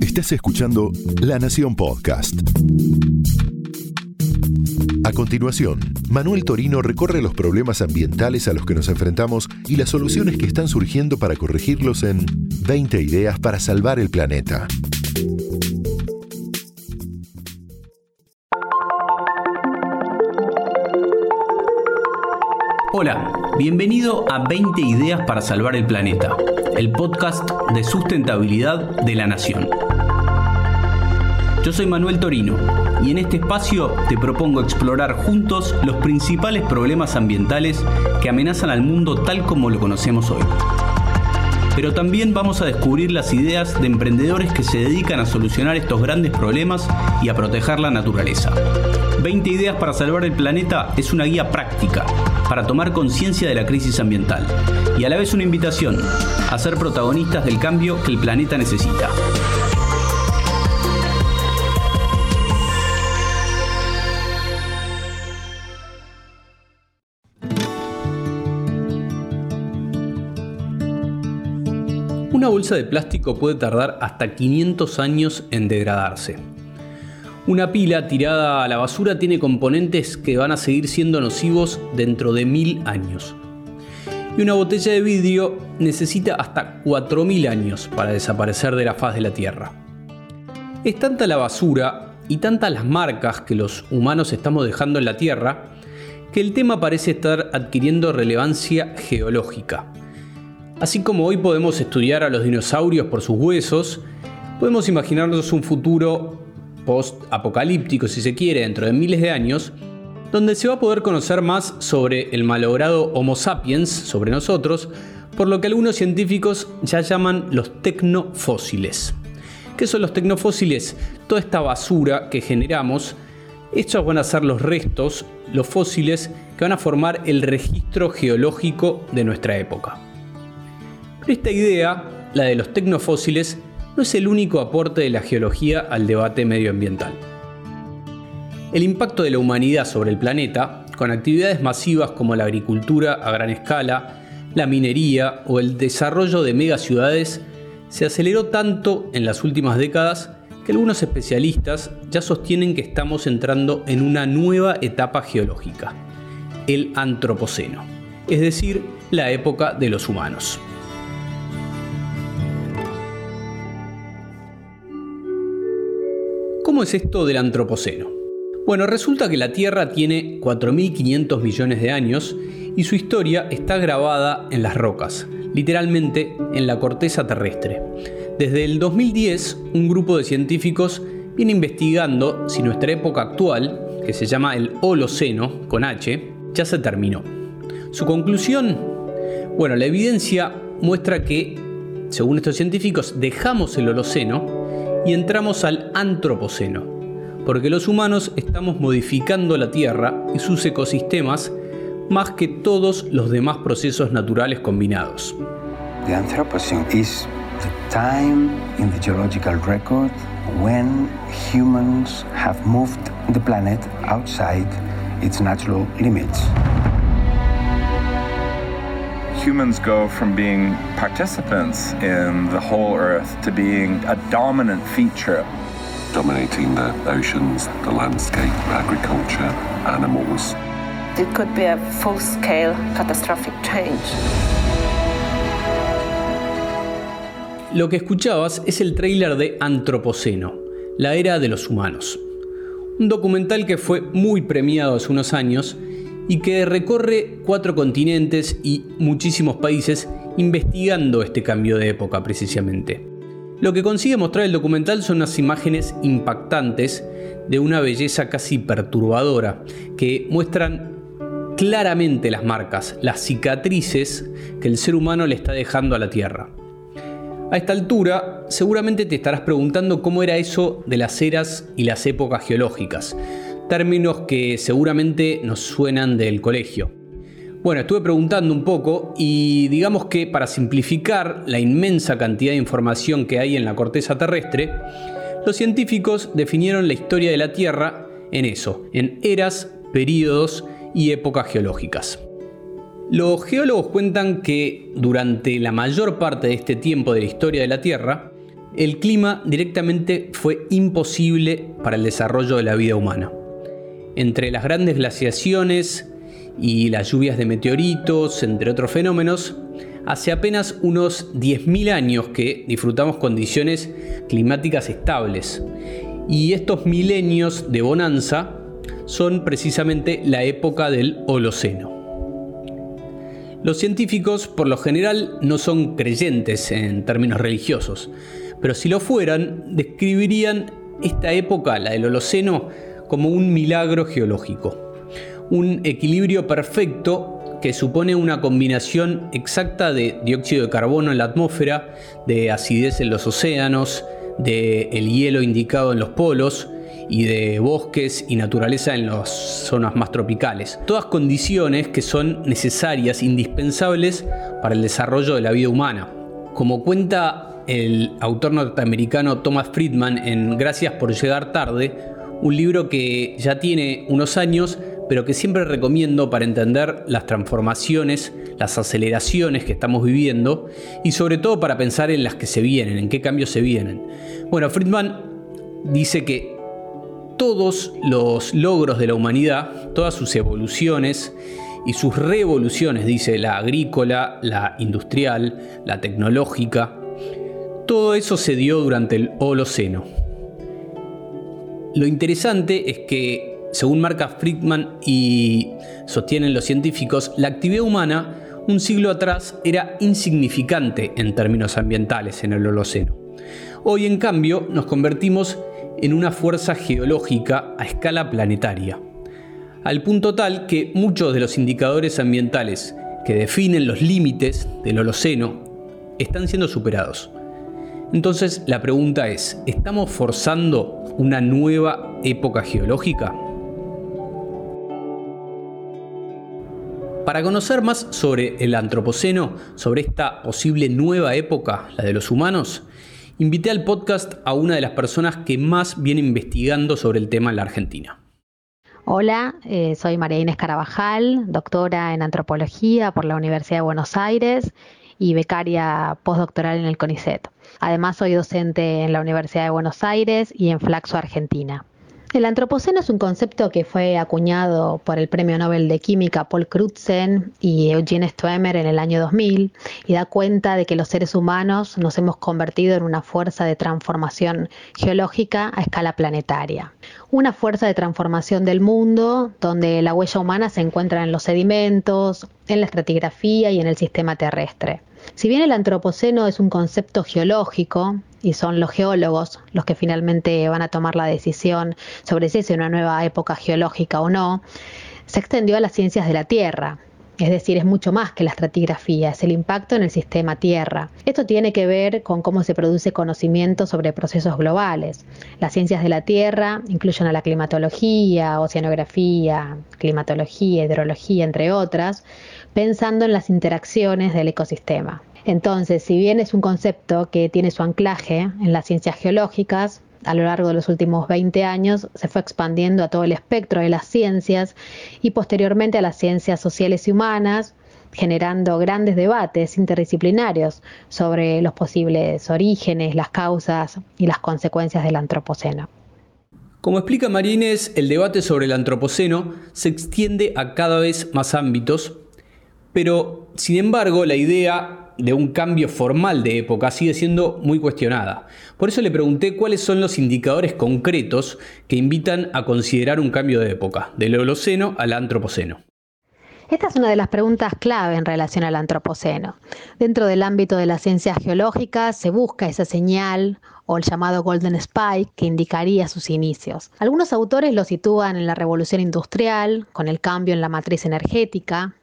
Estás escuchando La Nación Podcast. A continuación, Manuel Torino recorre los problemas ambientales a los que nos enfrentamos y las soluciones que están surgiendo para corregirlos en 20 ideas para salvar el planeta. Hola, bienvenido a 20 ideas para salvar el planeta, el podcast de sustentabilidad de la Nación. Yo soy Manuel Torino y en este espacio te propongo explorar juntos los principales problemas ambientales que amenazan al mundo tal como lo conocemos hoy. Pero también vamos a descubrir las ideas de emprendedores que se dedican a solucionar estos grandes problemas y a proteger la naturaleza. 20 ideas para salvar el planeta es una guía práctica para tomar conciencia de la crisis ambiental y a la vez una invitación a ser protagonistas del cambio que el planeta necesita. Una bolsa de plástico puede tardar hasta 500 años en degradarse. Una pila tirada a la basura tiene componentes que van a seguir siendo nocivos dentro de mil años. Y una botella de vidrio necesita hasta 4.000 años para desaparecer de la faz de la Tierra. Es tanta la basura y tantas las marcas que los humanos estamos dejando en la Tierra que el tema parece estar adquiriendo relevancia geológica. Así como hoy podemos estudiar a los dinosaurios por sus huesos, podemos imaginarnos un futuro post-apocalíptico, si se quiere, dentro de miles de años, donde se va a poder conocer más sobre el malogrado Homo sapiens, sobre nosotros, por lo que algunos científicos ya llaman los tecnofósiles. ¿Qué son los tecnofósiles? Toda esta basura que generamos, estos van a ser los restos, los fósiles, que van a formar el registro geológico de nuestra época. Esta idea, la de los tecnofósiles, no es el único aporte de la geología al debate medioambiental. El impacto de la humanidad sobre el planeta, con actividades masivas como la agricultura a gran escala, la minería o el desarrollo de megaciudades, se aceleró tanto en las últimas décadas que algunos especialistas ya sostienen que estamos entrando en una nueva etapa geológica, el Antropoceno, es decir, la época de los humanos. ¿Cómo es esto del Antropoceno? Bueno, resulta que la Tierra tiene 4.500 millones de años y su historia está grabada en las rocas, literalmente en la corteza terrestre. Desde el 2010, un grupo de científicos viene investigando si nuestra época actual, que se llama el Holoceno, con H, ya se terminó. Su conclusión, bueno, la evidencia muestra que, según estos científicos, dejamos el Holoceno y entramos al Antropoceno, porque los humanos estamos modificando la Tierra y sus ecosistemas más que todos los demás procesos naturales combinados. The Anthropocene is the time in the geological record when humans have moved the planet outside its natural limits humans go from being participants in the whole Earth to being a dominant feature. Dominating the oceans, the landscape, agriculture, animals. It could be a full scale catastrophic change. Lo que escuchabas es el tráiler de Antropoceno, la era de los humanos. Un documental que fue muy premiado hace unos años y que recorre cuatro continentes y muchísimos países investigando este cambio de época precisamente. Lo que consigue mostrar el documental son unas imágenes impactantes de una belleza casi perturbadora que muestran claramente las marcas, las cicatrices que el ser humano le está dejando a la Tierra. A esta altura, seguramente te estarás preguntando cómo era eso de las eras y las épocas geológicas términos que seguramente nos suenan del colegio. Bueno, estuve preguntando un poco y digamos que para simplificar la inmensa cantidad de información que hay en la corteza terrestre, los científicos definieron la historia de la Tierra en eso, en eras, períodos y épocas geológicas. Los geólogos cuentan que durante la mayor parte de este tiempo de la historia de la Tierra, el clima directamente fue imposible para el desarrollo de la vida humana. Entre las grandes glaciaciones y las lluvias de meteoritos, entre otros fenómenos, hace apenas unos 10.000 años que disfrutamos condiciones climáticas estables. Y estos milenios de bonanza son precisamente la época del Holoceno. Los científicos por lo general no son creyentes en términos religiosos, pero si lo fueran, describirían esta época, la del Holoceno, como un milagro geológico. Un equilibrio perfecto que supone una combinación exacta de dióxido de carbono en la atmósfera, de acidez en los océanos, de el hielo indicado en los polos y de bosques y naturaleza en las zonas más tropicales. Todas condiciones que son necesarias, indispensables para el desarrollo de la vida humana. Como cuenta el autor norteamericano Thomas Friedman en Gracias por llegar tarde, un libro que ya tiene unos años, pero que siempre recomiendo para entender las transformaciones, las aceleraciones que estamos viviendo y sobre todo para pensar en las que se vienen, en qué cambios se vienen. Bueno, Friedman dice que todos los logros de la humanidad, todas sus evoluciones y sus revoluciones, dice la agrícola, la industrial, la tecnológica, todo eso se dio durante el Holoceno. Lo interesante es que según marca Friedman y sostienen los científicos, la actividad humana un siglo atrás era insignificante en términos ambientales en el Holoceno. Hoy, en cambio, nos convertimos en una fuerza geológica a escala planetaria, al punto tal que muchos de los indicadores ambientales que definen los límites del Holoceno están siendo superados. Entonces la pregunta es, ¿estamos forzando una nueva época geológica? Para conocer más sobre el Antropoceno, sobre esta posible nueva época, la de los humanos, invité al podcast a una de las personas que más viene investigando sobre el tema en la Argentina. Hola, eh, soy María Inés Carabajal, doctora en antropología por la Universidad de Buenos Aires y becaria postdoctoral en el CONICET. Además, soy docente en la Universidad de Buenos Aires y en Flaxo, Argentina. El antropoceno es un concepto que fue acuñado por el Premio Nobel de Química Paul Crutzen y Eugene Stoemer en el año 2000 y da cuenta de que los seres humanos nos hemos convertido en una fuerza de transformación geológica a escala planetaria. Una fuerza de transformación del mundo donde la huella humana se encuentra en los sedimentos, en la estratigrafía y en el sistema terrestre. Si bien el antropoceno es un concepto geológico, y son los geólogos los que finalmente van a tomar la decisión sobre si es una nueva época geológica o no, se extendió a las ciencias de la Tierra. Es decir, es mucho más que la estratigrafía, es el impacto en el sistema Tierra. Esto tiene que ver con cómo se produce conocimiento sobre procesos globales. Las ciencias de la Tierra incluyen a la climatología, oceanografía, climatología, hidrología, entre otras, pensando en las interacciones del ecosistema. Entonces, si bien es un concepto que tiene su anclaje en las ciencias geológicas, a lo largo de los últimos 20 años se fue expandiendo a todo el espectro de las ciencias y posteriormente a las ciencias sociales y humanas, generando grandes debates interdisciplinarios sobre los posibles orígenes, las causas y las consecuencias del antropoceno. Como explica Marínez, el debate sobre el antropoceno se extiende a cada vez más ámbitos, pero sin embargo la idea de un cambio formal de época sigue siendo muy cuestionada. Por eso le pregunté cuáles son los indicadores concretos que invitan a considerar un cambio de época, del Holoceno al Antropoceno. Esta es una de las preguntas clave en relación al Antropoceno. Dentro del ámbito de las ciencias geológicas se busca esa señal o el llamado Golden Spike que indicaría sus inicios. Algunos autores lo sitúan en la revolución industrial, con el cambio en la matriz energética,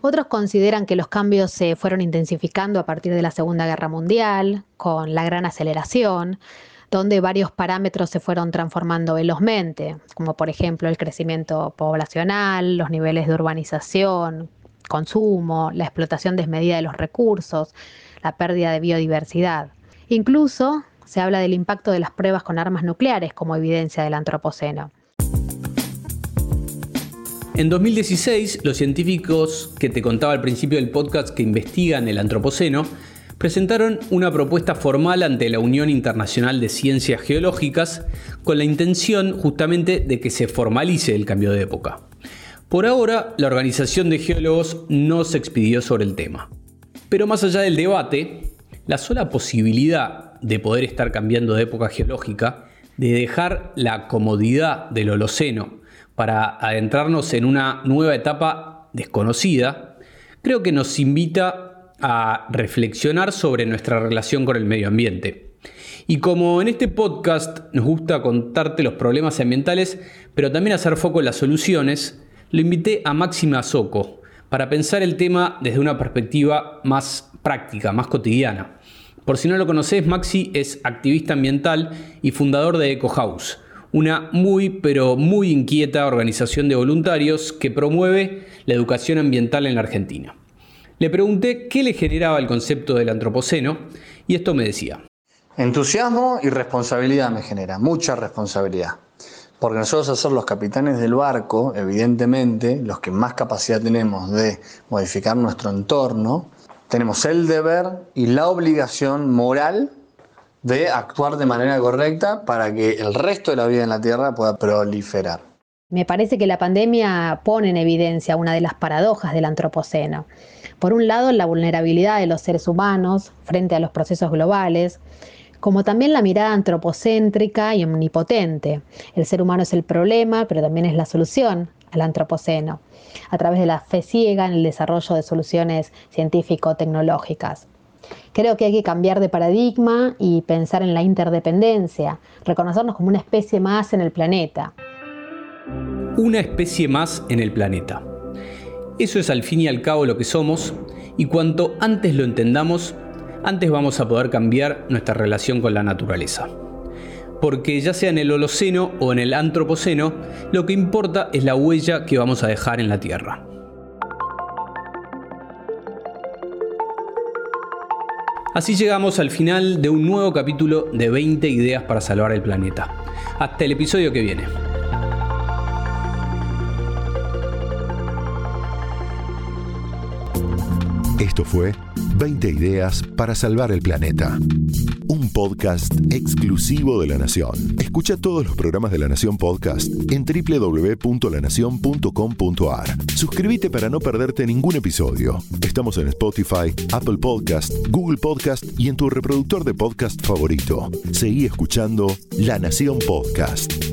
otros consideran que los cambios se fueron intensificando a partir de la Segunda Guerra Mundial, con la gran aceleración, donde varios parámetros se fueron transformando velozmente, como por ejemplo el crecimiento poblacional, los niveles de urbanización, consumo, la explotación desmedida de los recursos, la pérdida de biodiversidad. Incluso se habla del impacto de las pruebas con armas nucleares como evidencia del antropoceno. En 2016, los científicos que te contaba al principio del podcast que investigan el antropoceno presentaron una propuesta formal ante la Unión Internacional de Ciencias Geológicas con la intención justamente de que se formalice el cambio de época. Por ahora, la Organización de Geólogos no se expidió sobre el tema. Pero más allá del debate, la sola posibilidad de poder estar cambiando de época geológica, de dejar la comodidad del Holoceno para adentrarnos en una nueva etapa desconocida, creo que nos invita a reflexionar sobre nuestra relación con el medio ambiente. Y como en este podcast nos gusta contarte los problemas ambientales, pero también hacer foco en las soluciones, lo invité a Máxima Soco para pensar el tema desde una perspectiva más práctica, más cotidiana. Por si no lo conoces, Maxi es activista ambiental y fundador de Eco House, una muy pero muy inquieta organización de voluntarios que promueve la educación ambiental en la Argentina. Le pregunté qué le generaba el concepto del antropoceno y esto me decía. Entusiasmo y responsabilidad me genera, mucha responsabilidad. Porque nosotros, ser los capitanes del barco, evidentemente, los que más capacidad tenemos de modificar nuestro entorno, tenemos el deber y la obligación moral de actuar de manera correcta para que el resto de la vida en la Tierra pueda proliferar. Me parece que la pandemia pone en evidencia una de las paradojas del antropoceno. Por un lado, la vulnerabilidad de los seres humanos frente a los procesos globales, como también la mirada antropocéntrica y omnipotente. El ser humano es el problema, pero también es la solución al antropoceno, a través de la fe ciega en el desarrollo de soluciones científico-tecnológicas. Creo que hay que cambiar de paradigma y pensar en la interdependencia, reconocernos como una especie más en el planeta una especie más en el planeta. Eso es al fin y al cabo lo que somos, y cuanto antes lo entendamos, antes vamos a poder cambiar nuestra relación con la naturaleza. Porque ya sea en el Holoceno o en el Antropoceno, lo que importa es la huella que vamos a dejar en la Tierra. Así llegamos al final de un nuevo capítulo de 20 ideas para salvar el planeta. Hasta el episodio que viene. Esto fue 20 ideas para salvar el planeta. Un podcast exclusivo de La Nación. Escucha todos los programas de La Nación Podcast en www.lanacion.com.ar. Suscríbete para no perderte ningún episodio. Estamos en Spotify, Apple Podcast, Google Podcast y en tu reproductor de podcast favorito. Seguí escuchando La Nación Podcast.